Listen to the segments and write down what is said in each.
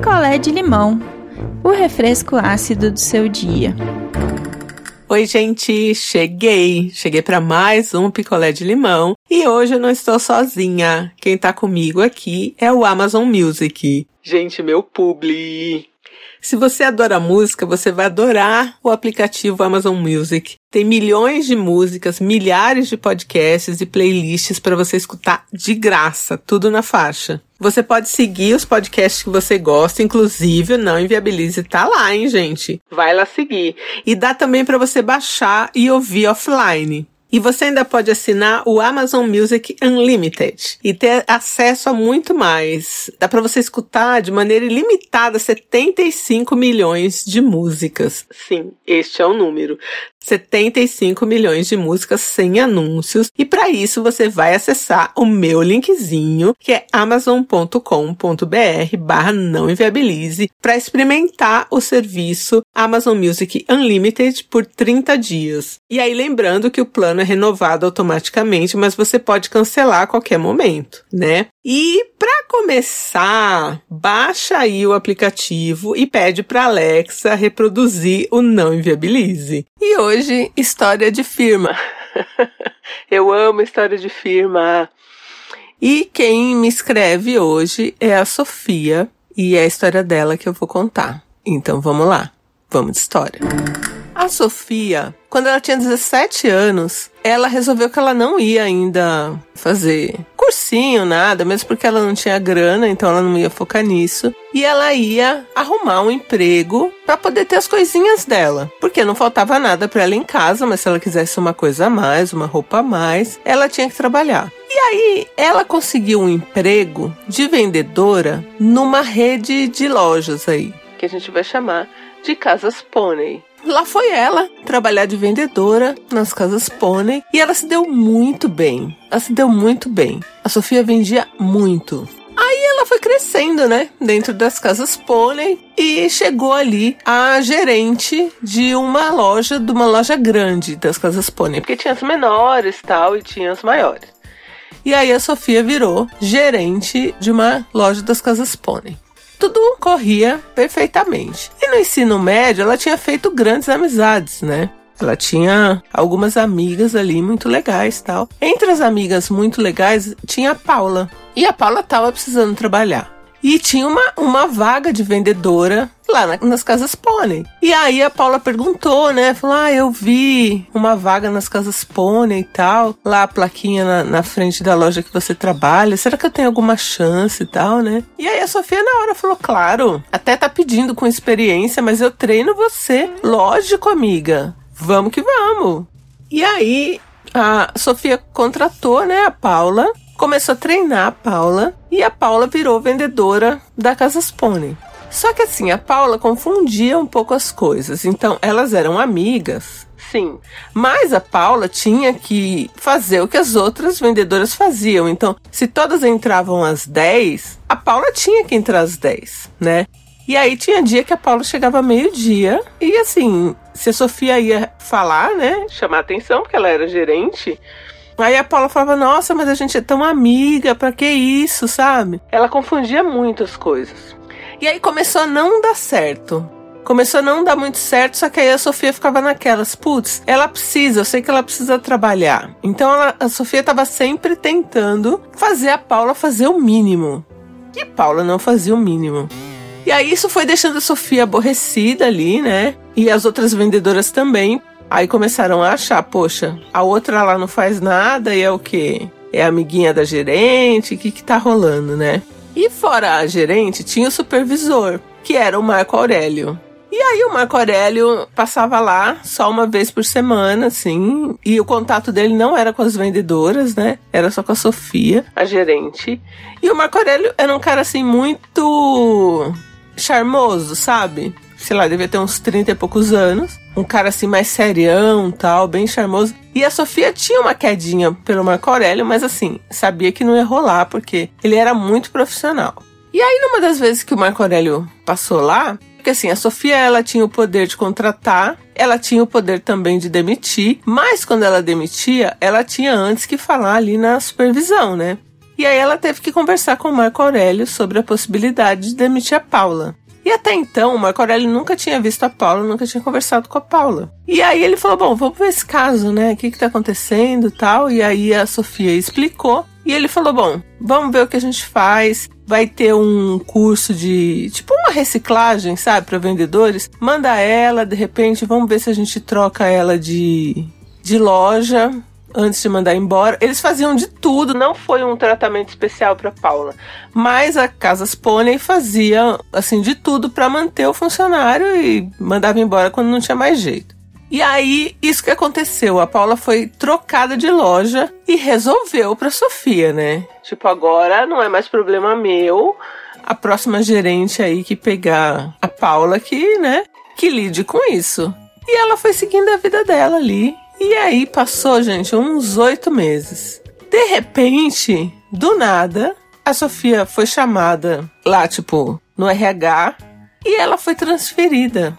picolé de limão, o refresco ácido do seu dia. Oi, gente, cheguei. Cheguei para mais um picolé de limão e hoje eu não estou sozinha. Quem tá comigo aqui é o Amazon Music. Gente, meu publi. Se você adora música, você vai adorar o aplicativo Amazon Music. Tem milhões de músicas, milhares de podcasts e playlists para você escutar de graça, tudo na faixa. Você pode seguir os podcasts que você gosta, inclusive Não Inviabilize tá lá, hein, gente? Vai lá seguir. E dá também para você baixar e ouvir offline. E você ainda pode assinar o Amazon Music Unlimited e ter acesso a muito mais. Dá para você escutar de maneira ilimitada 75 milhões de músicas. Sim, este é o número. 75 milhões de músicas sem anúncios. E para isso você vai acessar o meu linkzinho, que é amazon.com.br barra não inviabilize, para experimentar o serviço Amazon Music Unlimited por 30 dias. E aí lembrando que o plano é renovado automaticamente, mas você pode cancelar a qualquer momento, né? E para começar, baixa aí o aplicativo e pede para Alexa reproduzir o Não Inviabilize. E hoje, história de firma. Eu amo história de firma. E quem me escreve hoje é a Sofia e é a história dela que eu vou contar. Então vamos lá, vamos de história. A Sofia, quando ela tinha 17 anos, ela resolveu que ela não ia ainda fazer cursinho, nada, mesmo porque ela não tinha grana, então ela não ia focar nisso. E ela ia arrumar um emprego para poder ter as coisinhas dela, porque não faltava nada para ela em casa, mas se ela quisesse uma coisa a mais, uma roupa a mais, ela tinha que trabalhar. E aí, ela conseguiu um emprego de vendedora numa rede de lojas aí, que a gente vai chamar de Casas Pônei. Lá foi ela trabalhar de vendedora nas casas pônei e ela se deu muito bem. Ela se deu muito bem. A Sofia vendia muito. Aí ela foi crescendo, né, dentro das casas pônei e chegou ali a gerente de uma loja, de uma loja grande das casas pônei, porque tinha as menores tal e tinha as maiores. E aí a Sofia virou gerente de uma loja das casas pônei tudo corria perfeitamente. E no ensino médio, ela tinha feito grandes amizades, né? Ela tinha algumas amigas ali muito legais tal. Entre as amigas muito legais tinha a Paula. E a Paula estava precisando trabalhar. E tinha uma, uma vaga de vendedora lá na, nas casas pônei. E aí a Paula perguntou, né? Falou: Ah, eu vi uma vaga nas casas pônei e tal. Lá a plaquinha na, na, frente da loja que você trabalha. Será que eu tenho alguma chance e tal, né? E aí a Sofia na hora falou: Claro, até tá pedindo com experiência, mas eu treino você. Lógico, amiga. Vamos que vamos. E aí a Sofia contratou, né, a Paula começou a treinar a Paula e a Paula virou vendedora da Casas Pony. Só que assim, a Paula confundia um pouco as coisas. Então, elas eram amigas, sim. Mas a Paula tinha que fazer o que as outras vendedoras faziam. Então, se todas entravam às 10, a Paula tinha que entrar às 10, né? E aí tinha dia que a Paula chegava meio-dia e assim, se a Sofia ia falar, né, chamar atenção, porque ela era gerente, Aí a Paula falava, nossa, mas a gente é tão amiga, pra que isso, sabe? Ela confundia muito as coisas. E aí começou a não dar certo. Começou a não dar muito certo, só que aí a Sofia ficava naquelas, putz, ela precisa, eu sei que ela precisa trabalhar. Então ela, a Sofia estava sempre tentando fazer a Paula fazer o mínimo. E a Paula não fazia o mínimo. E aí isso foi deixando a Sofia aborrecida ali, né? E as outras vendedoras também, Aí começaram a achar, poxa, a outra lá não faz nada e é o quê? É amiguinha da gerente? O que que tá rolando, né? E fora a gerente, tinha o supervisor, que era o Marco Aurélio. E aí o Marco Aurélio passava lá só uma vez por semana, assim, e o contato dele não era com as vendedoras, né? Era só com a Sofia, a gerente. E o Marco Aurélio era um cara assim muito charmoso, sabe? sei lá, devia ter uns 30 e poucos anos. Um cara assim mais serião, tal, bem charmoso. E a Sofia tinha uma quedinha pelo Marco Aurélio, mas assim, sabia que não ia rolar, porque ele era muito profissional. E aí, numa das vezes que o Marco Aurélio passou lá, porque assim, a Sofia ela tinha o poder de contratar, ela tinha o poder também de demitir, mas quando ela demitia, ela tinha antes que falar ali na supervisão, né? E aí ela teve que conversar com o Marco Aurélio sobre a possibilidade de demitir a Paula. E até então, o Marco Aurélio nunca tinha visto a Paula, nunca tinha conversado com a Paula. E aí ele falou: Bom, vamos ver esse caso, né? O que, que tá acontecendo tal. E aí a Sofia explicou. E ele falou: Bom, vamos ver o que a gente faz. Vai ter um curso de tipo uma reciclagem, sabe, para vendedores. Manda ela, de repente, vamos ver se a gente troca ela de, de loja antes de mandar embora. Eles faziam de tudo, não foi um tratamento especial para Paula, mas a Casas Pônei fazia assim de tudo para manter o funcionário e mandava embora quando não tinha mais jeito. E aí, isso que aconteceu, a Paula foi trocada de loja e resolveu para Sofia, né? Tipo, agora não é mais problema meu. A próxima gerente aí que pegar a Paula que, né, que lide com isso. E ela foi seguindo a vida dela ali, e aí passou, gente, uns oito meses. De repente, do nada, a Sofia foi chamada lá, tipo, no RH e ela foi transferida.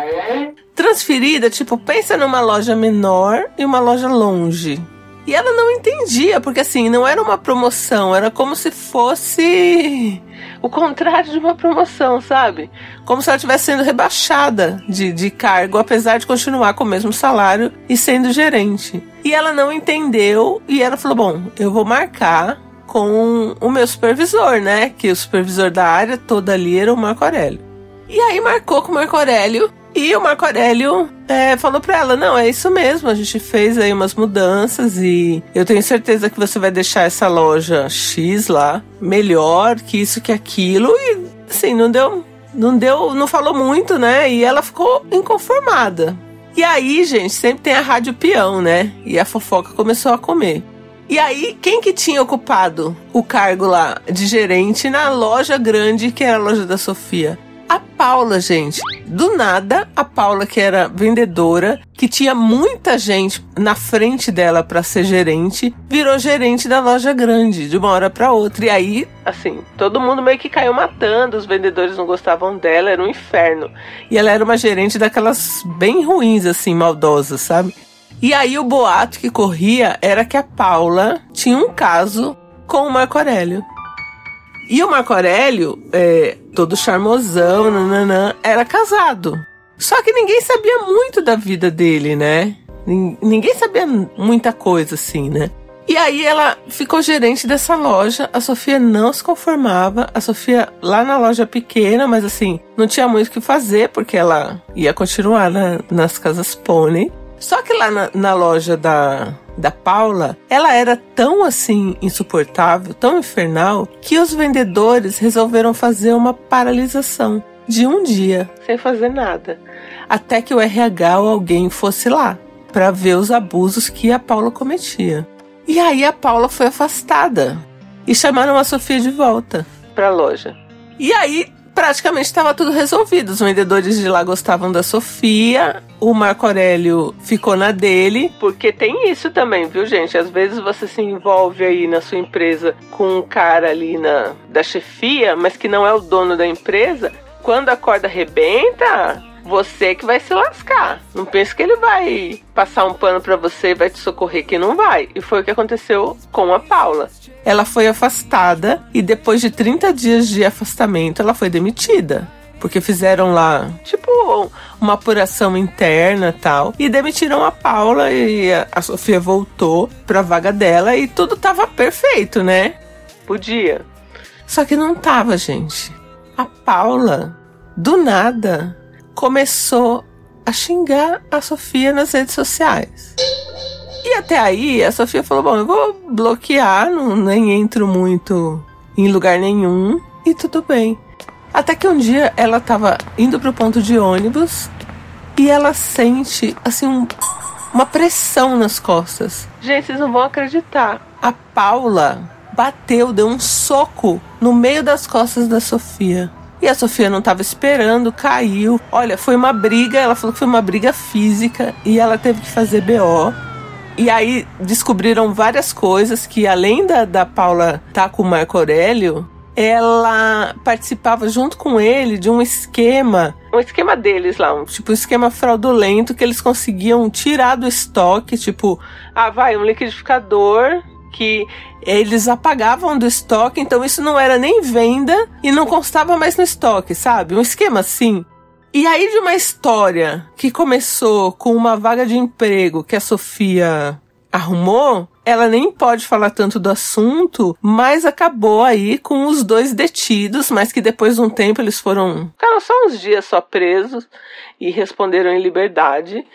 Transferida, tipo, pensa numa loja menor e uma loja longe. E ela não entendia, porque assim, não era uma promoção, era como se fosse o contrário de uma promoção, sabe? Como se ela estivesse sendo rebaixada de, de cargo, apesar de continuar com o mesmo salário e sendo gerente. E ela não entendeu e ela falou: Bom, eu vou marcar com o meu supervisor, né? Que o supervisor da área toda ali era o Marco Aurélio. E aí marcou com o Marco Aurélio e o Marco Aurélio é, falou pra ela: não, é isso mesmo, a gente fez aí umas mudanças e eu tenho certeza que você vai deixar essa loja X lá melhor que isso, que aquilo. E assim, não deu. Não deu, não falou muito, né? E ela ficou inconformada. E aí, gente, sempre tem a rádio peão, né? E a fofoca começou a comer. E aí, quem que tinha ocupado o cargo lá de gerente na loja grande, que era a loja da Sofia? A Paula, gente, do nada, a Paula, que era vendedora, que tinha muita gente na frente dela para ser gerente, virou gerente da loja grande de uma hora para outra. E aí, assim, todo mundo meio que caiu matando, os vendedores não gostavam dela, era um inferno. E ela era uma gerente daquelas bem ruins, assim, maldosas, sabe? E aí o boato que corria era que a Paula tinha um caso com o Marco Aurélio. E o Marco Aurélio, é, todo charmosão, nananã, era casado. Só que ninguém sabia muito da vida dele, né? Ninguém sabia muita coisa assim, né? E aí ela ficou gerente dessa loja. A Sofia não se conformava. A Sofia lá na loja pequena, mas assim, não tinha muito o que fazer, porque ela ia continuar na, nas casas pônei. Só que lá na, na loja da, da Paula, ela era tão assim insuportável, tão infernal, que os vendedores resolveram fazer uma paralisação de um dia, sem fazer nada, até que o RH ou alguém fosse lá para ver os abusos que a Paula cometia. E aí a Paula foi afastada e chamaram a Sofia de volta para a loja. E aí praticamente estava tudo resolvido. Os vendedores de lá gostavam da Sofia, o Marco Aurélio ficou na dele, porque tem isso também, viu, gente? Às vezes você se envolve aí na sua empresa com um cara ali na da chefia, mas que não é o dono da empresa. Quando a corda arrebenta, você que vai se lascar. Não pense que ele vai passar um pano para você e vai te socorrer que não vai. E foi o que aconteceu com a Paula. Ela foi afastada e depois de 30 dias de afastamento, ela foi demitida. Porque fizeram lá, tipo, uma apuração interna tal. E demitiram a Paula e a Sofia voltou pra vaga dela e tudo tava perfeito, né? Podia. Só que não tava, gente. A Paula, do nada, começou a xingar a Sofia nas redes sociais. E até aí a Sofia falou: Bom, eu vou bloquear, não, nem entro muito em lugar nenhum e tudo bem. Até que um dia ela estava indo pro ponto de ônibus e ela sente assim um, uma pressão nas costas. Gente, vocês não vão acreditar. A Paula bateu, deu um soco no meio das costas da Sofia. E a Sofia não estava esperando, caiu. Olha, foi uma briga, ela falou que foi uma briga física e ela teve que fazer BO. E aí descobriram várias coisas que além da, da Paula estar tá com o Marco Aurélio, ela participava junto com ele de um esquema, um esquema deles lá, um tipo um esquema fraudulento que eles conseguiam tirar do estoque, tipo, ah, vai, um liquidificador que eles apagavam do estoque, então isso não era nem venda e não constava mais no estoque, sabe? Um esquema assim. E aí de uma história que começou com uma vaga de emprego que a Sofia arrumou, ela nem pode falar tanto do assunto, mas acabou aí com os dois detidos, mas que depois de um tempo eles foram, ficaram só uns dias só presos e responderam em liberdade.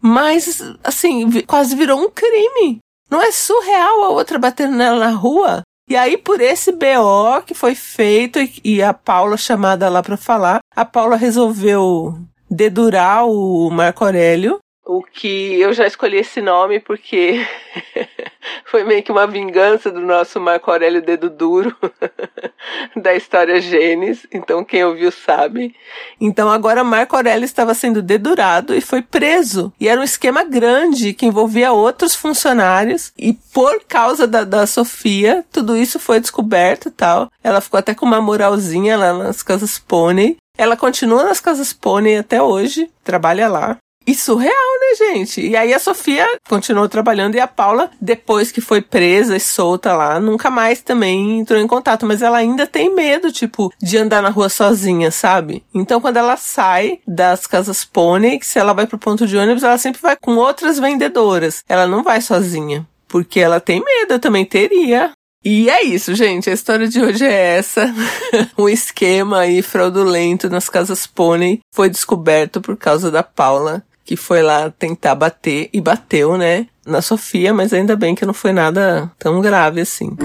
Mas, assim, quase virou um crime. Não é surreal a outra batendo nela na rua? E aí, por esse BO que foi feito e a Paula chamada lá para falar, a Paula resolveu dedurar o Marco Aurélio o que eu já escolhi esse nome porque foi meio que uma vingança do nosso Marco Aurélio Dedo Duro da história Gênesis. Então quem ouviu sabe. Então agora Marco Aurélio estava sendo dedurado e foi preso. E era um esquema grande que envolvia outros funcionários. E por causa da, da Sofia, tudo isso foi descoberto e tal. Ela ficou até com uma moralzinha lá nas casas pônei. Ela continua nas casas pônei até hoje, trabalha lá. E surreal, né, gente? E aí a Sofia continuou trabalhando e a Paula, depois que foi presa e solta lá, nunca mais também entrou em contato. Mas ela ainda tem medo, tipo, de andar na rua sozinha, sabe? Então quando ela sai das casas pônei, se ela vai pro ponto de ônibus, ela sempre vai com outras vendedoras. Ela não vai sozinha. Porque ela tem medo, eu também teria. E é isso, gente. A história de hoje é essa. um esquema aí fraudulento nas casas pônei foi descoberto por causa da Paula que foi lá tentar bater e bateu, né? Na Sofia, mas ainda bem que não foi nada tão grave assim.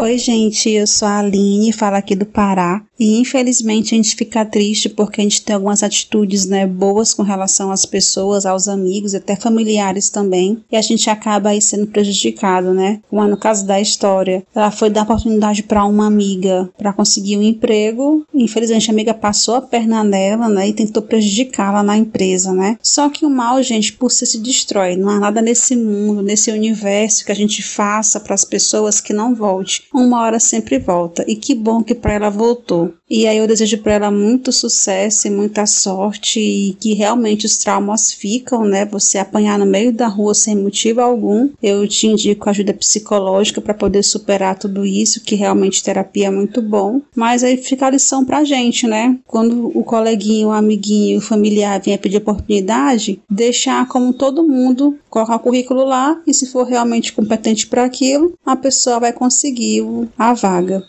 Oi, gente, eu sou a Aline, falo aqui do Pará. E infelizmente a gente fica triste porque a gente tem algumas atitudes né, boas com relação às pessoas, aos amigos, até familiares também. E a gente acaba aí sendo prejudicado, né? Como no caso da história, ela foi dar oportunidade para uma amiga para conseguir um emprego. Infelizmente a amiga passou a perna nela, né? E tentou prejudicá-la na empresa, né? Só que o mal, gente, por si se destrói. Não há nada nesse mundo, nesse universo que a gente faça para as pessoas que não volte. Uma hora sempre volta. E que bom que para ela voltou. E aí eu desejo para ela muito sucesso e muita sorte e que realmente os traumas ficam, né? Você apanhar no meio da rua sem motivo algum. Eu te indico ajuda psicológica para poder superar tudo isso, que realmente terapia é muito bom. Mas aí fica a lição pra gente, né? Quando o coleguinho, o amiguinho, o familiar vier pedir oportunidade, deixar como todo mundo, colocar o currículo lá e se for realmente competente para aquilo, a pessoa vai conseguir a vaga.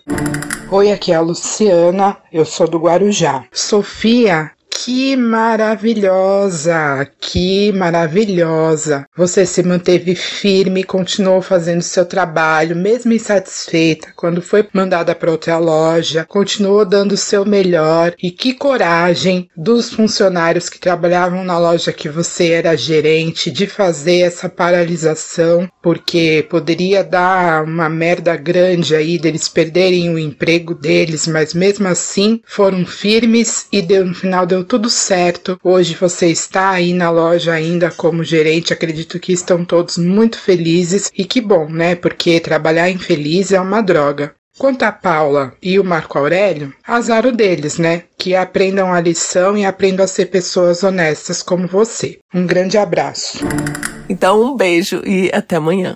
Oi, aqui é a Luciana, eu sou do Guarujá. Sofia que maravilhosa, que maravilhosa. Você se manteve firme, continuou fazendo seu trabalho, mesmo insatisfeita, quando foi mandada para outra loja, continuou dando o seu melhor. E que coragem dos funcionários que trabalhavam na loja que você era gerente de fazer essa paralisação, porque poderia dar uma merda grande aí deles perderem o emprego deles, mas mesmo assim foram firmes e deu, no final deu tudo certo. Hoje você está aí na loja ainda como gerente. Acredito que estão todos muito felizes e que bom, né? Porque trabalhar infeliz é uma droga. Quanto a Paula e o Marco Aurélio, azar o deles, né? Que aprendam a lição e aprendam a ser pessoas honestas como você. Um grande abraço. Então, um beijo e até amanhã.